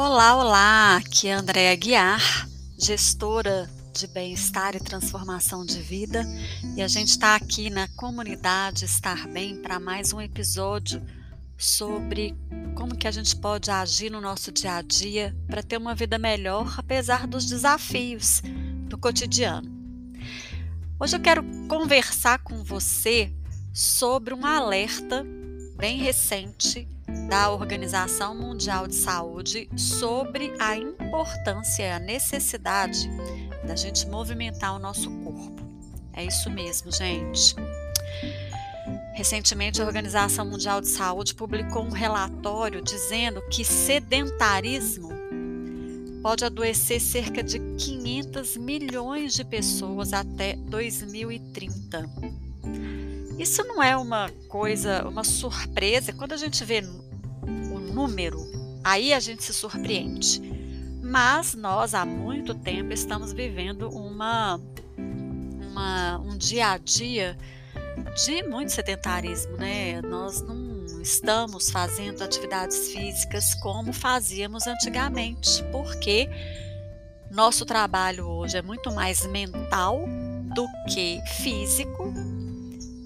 Olá, olá! Aqui é Andréa Guiar, gestora de bem-estar e transformação de vida, e a gente está aqui na comunidade Estar Bem para mais um episódio sobre como que a gente pode agir no nosso dia a dia para ter uma vida melhor apesar dos desafios do cotidiano. Hoje eu quero conversar com você sobre um alerta bem recente da Organização Mundial de Saúde sobre a importância e a necessidade da gente movimentar o nosso corpo. É isso mesmo, gente. Recentemente, a Organização Mundial de Saúde publicou um relatório dizendo que sedentarismo pode adoecer cerca de 500 milhões de pessoas até 2030. Isso não é uma coisa, uma surpresa. Quando a gente vê o número, aí a gente se surpreende. Mas nós há muito tempo estamos vivendo uma, uma um dia a dia de muito sedentarismo, né? Nós não estamos fazendo atividades físicas como fazíamos antigamente, porque nosso trabalho hoje é muito mais mental do que físico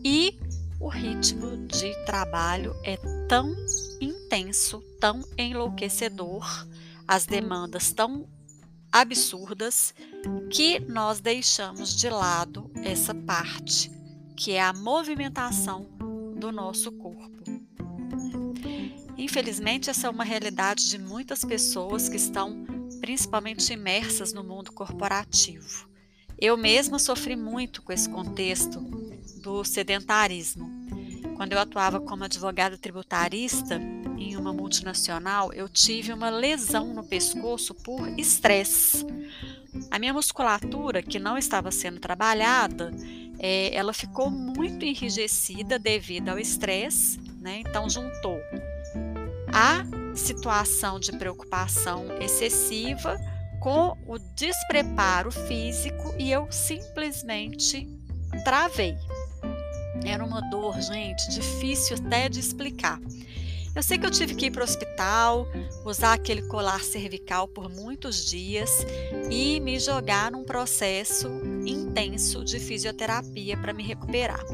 e o ritmo de trabalho é tão intenso, tão enlouquecedor, as demandas tão absurdas que nós deixamos de lado essa parte, que é a movimentação do nosso corpo. Infelizmente, essa é uma realidade de muitas pessoas que estão principalmente imersas no mundo corporativo. Eu mesma sofri muito com esse contexto do sedentarismo. Quando eu atuava como advogada tributarista em uma multinacional, eu tive uma lesão no pescoço por estresse. A minha musculatura, que não estava sendo trabalhada, é, ela ficou muito enrijecida devido ao estresse, né? Então juntou a situação de preocupação excessiva com o despreparo físico e eu simplesmente travei. Era uma dor, gente, difícil até de explicar. Eu sei que eu tive que ir para o hospital, usar aquele colar cervical por muitos dias e me jogar num processo intenso de fisioterapia para me recuperar.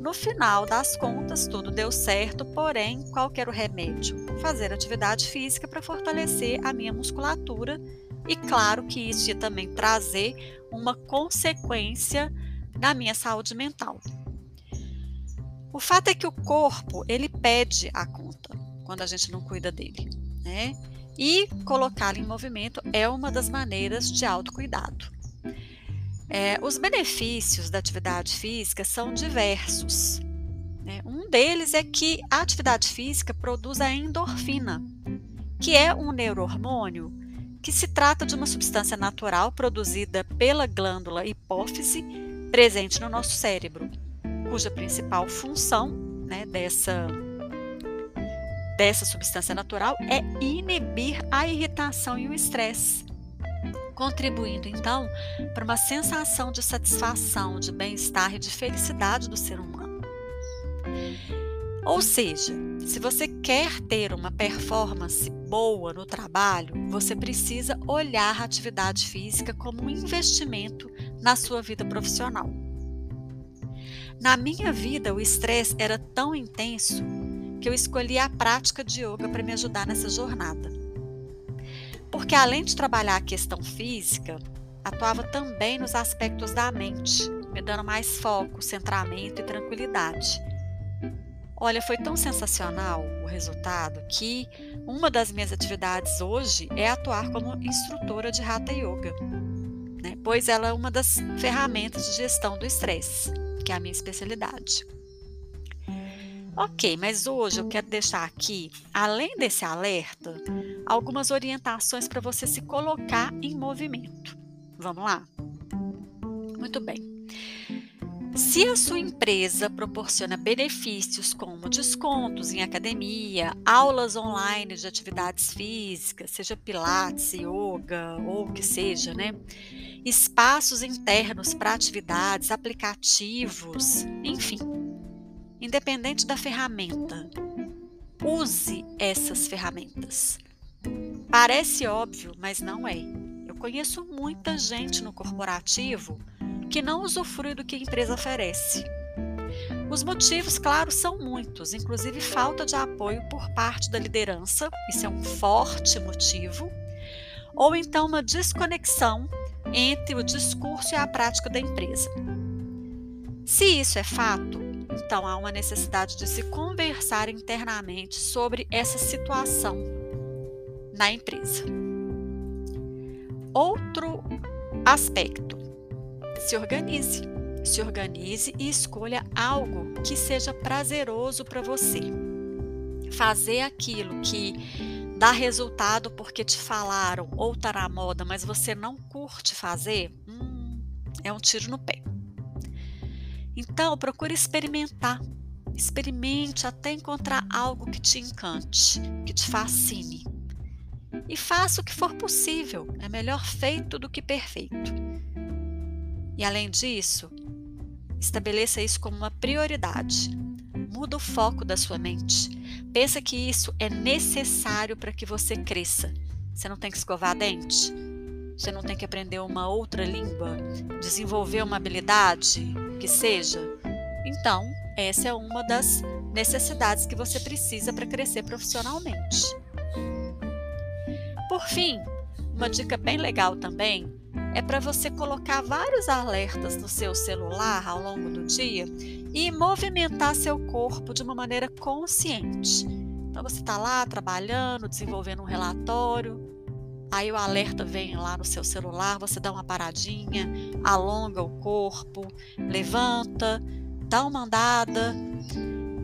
No final das contas, tudo deu certo, porém, qual era o remédio? Fazer atividade física para fortalecer a minha musculatura e, claro, que isso ia também trazer uma consequência na minha saúde mental. O fato é que o corpo ele pede a conta quando a gente não cuida dele, né? E colocá-lo em movimento é uma das maneiras de autocuidado. É, os benefícios da atividade física são diversos. Né? Um deles é que a atividade física produz a endorfina, que é um neurohormônio que se trata de uma substância natural produzida pela glândula hipófise presente no nosso cérebro, cuja principal função né, dessa, dessa substância natural é inibir a irritação e o estresse contribuindo então para uma sensação de satisfação, de bem-estar e de felicidade do ser humano. Ou seja, se você quer ter uma performance boa no trabalho, você precisa olhar a atividade física como um investimento na sua vida profissional. Na minha vida, o estresse era tão intenso que eu escolhi a prática de yoga para me ajudar nessa jornada porque além de trabalhar a questão física, atuava também nos aspectos da mente, me dando mais foco, centramento e tranquilidade. Olha, foi tão sensacional o resultado que uma das minhas atividades hoje é atuar como instrutora de Hatha Yoga, né? pois ela é uma das ferramentas de gestão do estresse, que é a minha especialidade. Ok, mas hoje eu quero deixar aqui, além desse alerta, algumas orientações para você se colocar em movimento. Vamos lá? Muito bem. Se a sua empresa proporciona benefícios como descontos em academia, aulas online de atividades físicas, seja pilates, yoga ou o que seja, né? Espaços internos para atividades, aplicativos, enfim, Independente da ferramenta, use essas ferramentas Parece óbvio, mas não é. Eu conheço muita gente no corporativo que não usufrui do que a empresa oferece. Os motivos, claro, são muitos, inclusive falta de apoio por parte da liderança, isso é um forte motivo, ou então uma desconexão entre o discurso e a prática da empresa. Se isso é fato, então há uma necessidade de se conversar internamente sobre essa situação na empresa. Outro aspecto: se organize. Se organize e escolha algo que seja prazeroso para você. Fazer aquilo que dá resultado porque te falaram ou está na moda, mas você não curte fazer, hum, é um tiro no pé. Então, procure experimentar. Experimente até encontrar algo que te encante, que te fascine. E faça o que for possível. É melhor feito do que perfeito. E além disso, estabeleça isso como uma prioridade. Muda o foco da sua mente. Pensa que isso é necessário para que você cresça. Você não tem que escovar dente. Você não tem que aprender uma outra língua, desenvolver uma habilidade, que seja. Então, essa é uma das necessidades que você precisa para crescer profissionalmente. Por fim, uma dica bem legal também é para você colocar vários alertas no seu celular ao longo do dia e movimentar seu corpo de uma maneira consciente. Então você está lá trabalhando, desenvolvendo um relatório, Aí o alerta vem lá no seu celular, você dá uma paradinha, alonga o corpo, levanta, dá uma andada,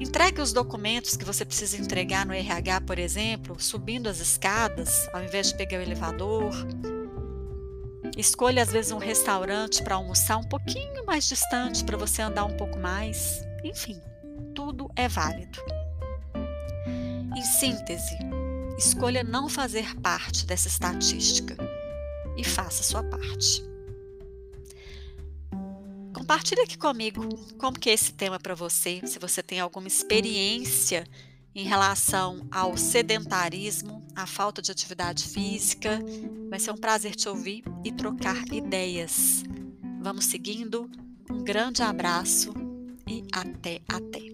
entregue os documentos que você precisa entregar no RH, por exemplo, subindo as escadas, ao invés de pegar o elevador. Escolha às vezes um restaurante para almoçar um pouquinho mais distante para você andar um pouco mais. Enfim, tudo é válido. Em síntese, Escolha não fazer parte dessa estatística e faça sua parte. Compartilhe aqui comigo como que é esse tema para você, se você tem alguma experiência em relação ao sedentarismo, à falta de atividade física. Vai ser um prazer te ouvir e trocar ideias. Vamos seguindo. Um grande abraço e até até.